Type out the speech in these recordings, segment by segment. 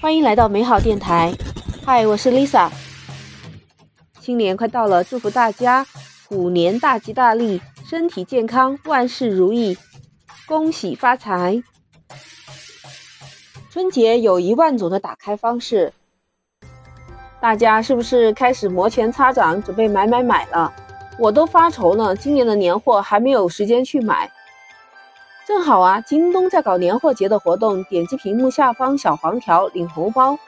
欢迎来到美好电台。嗨，我是 Lisa。新年快到了，祝福大家虎年大吉大利，身体健康，万事如意，恭喜发财。春节有一万种的打开方式，大家是不是开始摩拳擦掌，准备买买买了？我都发愁了，今年的年货还没有时间去买。正好啊，京东在搞年货节的活动，点击屏幕下方小黄条领红包，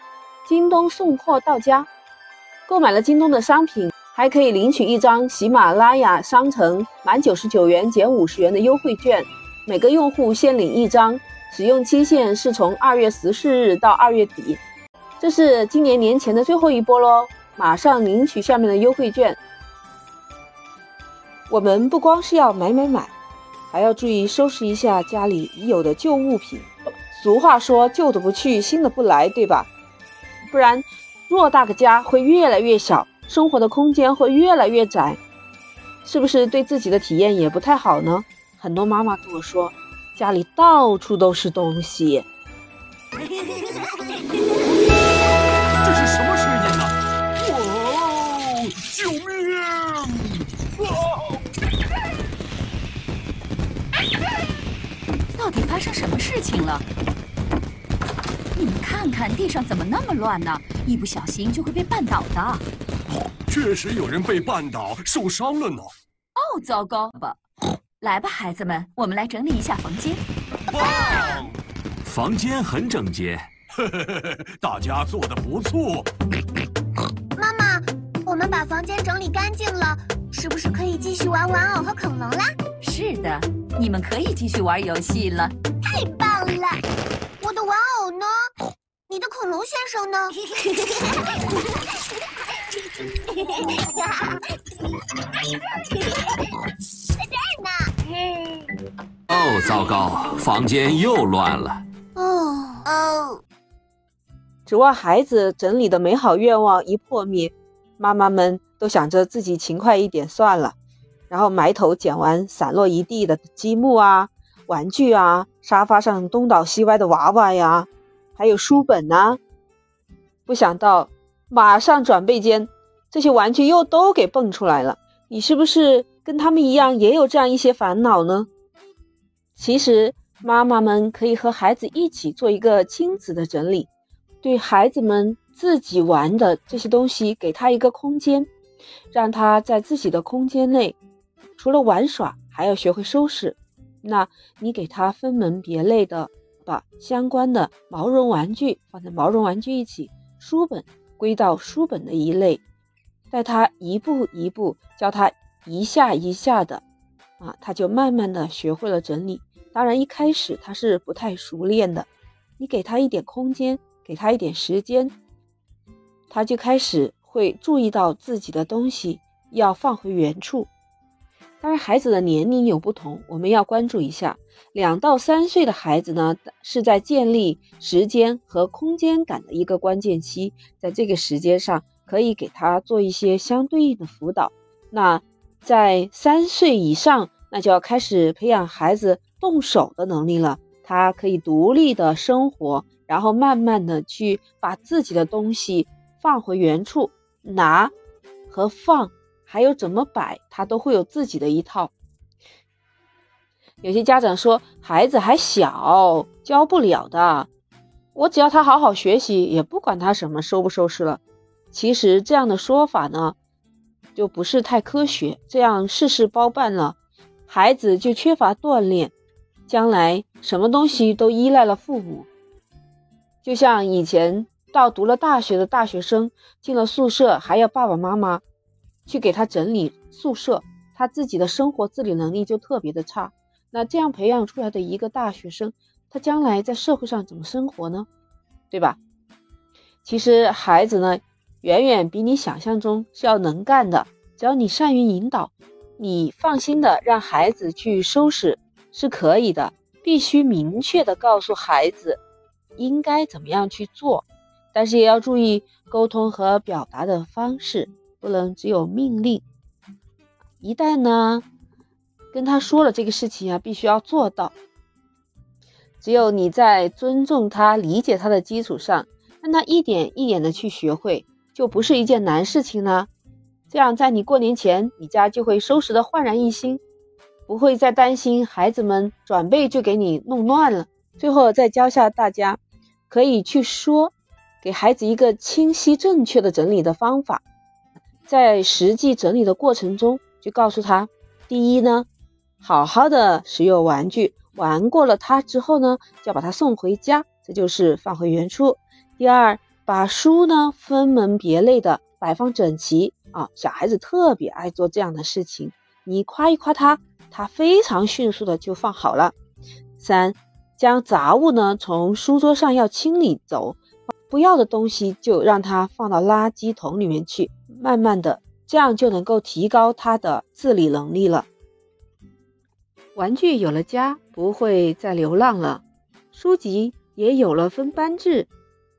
京东送货到家。购买了京东的商品，还可以领取一张喜马拉雅商城满九十九元减五十元的优惠券，每个用户限领一张，使用期限是从二月十四日到二月底。这是今年年前的最后一波喽，马上领取下面的优惠券。我们不光是要买买买。还要注意收拾一下家里已有的旧物品。俗话说，旧的不去，新的不来，对吧？不然，偌大个家会越来越小，生活的空间会越来越窄，是不是对自己的体验也不太好呢？很多妈妈跟我说，家里到处都是东西。这是什么到底发生什么事情了？你们看看地上怎么那么乱呢？一不小心就会被绊倒的。确实有人被绊倒，受伤了呢。哦，糟糕吧！来吧，孩子们，我们来整理一下房间。棒！房间很整洁，大家做的不错。妈妈，我们把房间整理干净了，是不是可以继续玩玩偶和恐龙啦？是的，你们可以继续玩游戏了。太棒了！我的玩偶呢？你的恐龙先生呢？在这儿呢。哦，糟糕，房间又乱了。哦哦，指望孩子整理的美好愿望一破灭，妈妈们都想着自己勤快一点算了。然后埋头捡完散落一地的积木啊、玩具啊、沙发上东倒西歪的娃娃呀，还有书本呐。不想到马上转背间，这些玩具又都给蹦出来了。你是不是跟他们一样也有这样一些烦恼呢？其实妈妈们可以和孩子一起做一个亲子的整理，对孩子们自己玩的这些东西，给他一个空间，让他在自己的空间内。除了玩耍，还要学会收拾。那你给他分门别类的把相关的毛绒玩具放在毛绒玩具一起，书本归到书本的一类，带他一步一步教他一下一下的，啊，他就慢慢的学会了整理。当然一开始他是不太熟练的，你给他一点空间，给他一点时间，他就开始会注意到自己的东西要放回原处。当然，孩子的年龄有不同，我们要关注一下。两到三岁的孩子呢，是在建立时间和空间感的一个关键期，在这个时间上可以给他做一些相对应的辅导。那在三岁以上，那就要开始培养孩子动手的能力了，他可以独立的生活，然后慢慢的去把自己的东西放回原处，拿和放。还有怎么摆，他都会有自己的一套。有些家长说孩子还小，教不了的。我只要他好好学习，也不管他什么收不收拾了。其实这样的说法呢，就不是太科学。这样事事包办了，孩子就缺乏锻炼，将来什么东西都依赖了父母。就像以前到读了大学的大学生进了宿舍，还要爸爸妈妈。去给他整理宿舍，他自己的生活自理能力就特别的差。那这样培养出来的一个大学生，他将来在社会上怎么生活呢？对吧？其实孩子呢，远远比你想象中是要能干的。只要你善于引导，你放心的让孩子去收拾是可以的。必须明确的告诉孩子应该怎么样去做，但是也要注意沟通和表达的方式。不能只有命令，一旦呢跟他说了这个事情啊，必须要做到。只有你在尊重他、理解他的基础上，让他一点一点的去学会，就不是一件难事情呢。这样，在你过年前，你家就会收拾的焕然一新，不会再担心孩子们转背就给你弄乱了。最后再教下大家，可以去说，给孩子一个清晰正确的整理的方法，在实际整理的过程中，就告诉他：第一呢，好好的使用玩具，玩过了它之后呢，就要把它送回家，这就是放回原处。第二，把书呢分门别类的摆放整齐。啊，小孩子特别爱做这样的事情，你夸一夸他，他非常迅速的就放好了。三，将杂物呢从书桌上要清理走，不要的东西就让他放到垃圾桶里面去，慢慢的，这样就能够提高他的自理能力了。玩具有了家，不会再流浪了；书籍也有了分班制，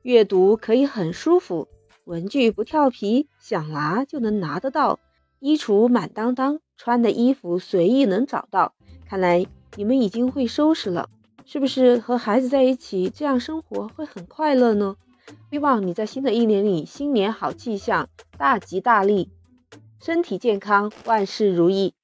阅读可以很舒服。文具不跳皮，想拿就能拿得到；衣橱满当当，穿的衣服随意能找到。看来你们已经会收拾了，是不是和孩子在一起这样生活会很快乐呢？希望你在新的一年里，新年好气象，大吉大利，身体健康，万事如意。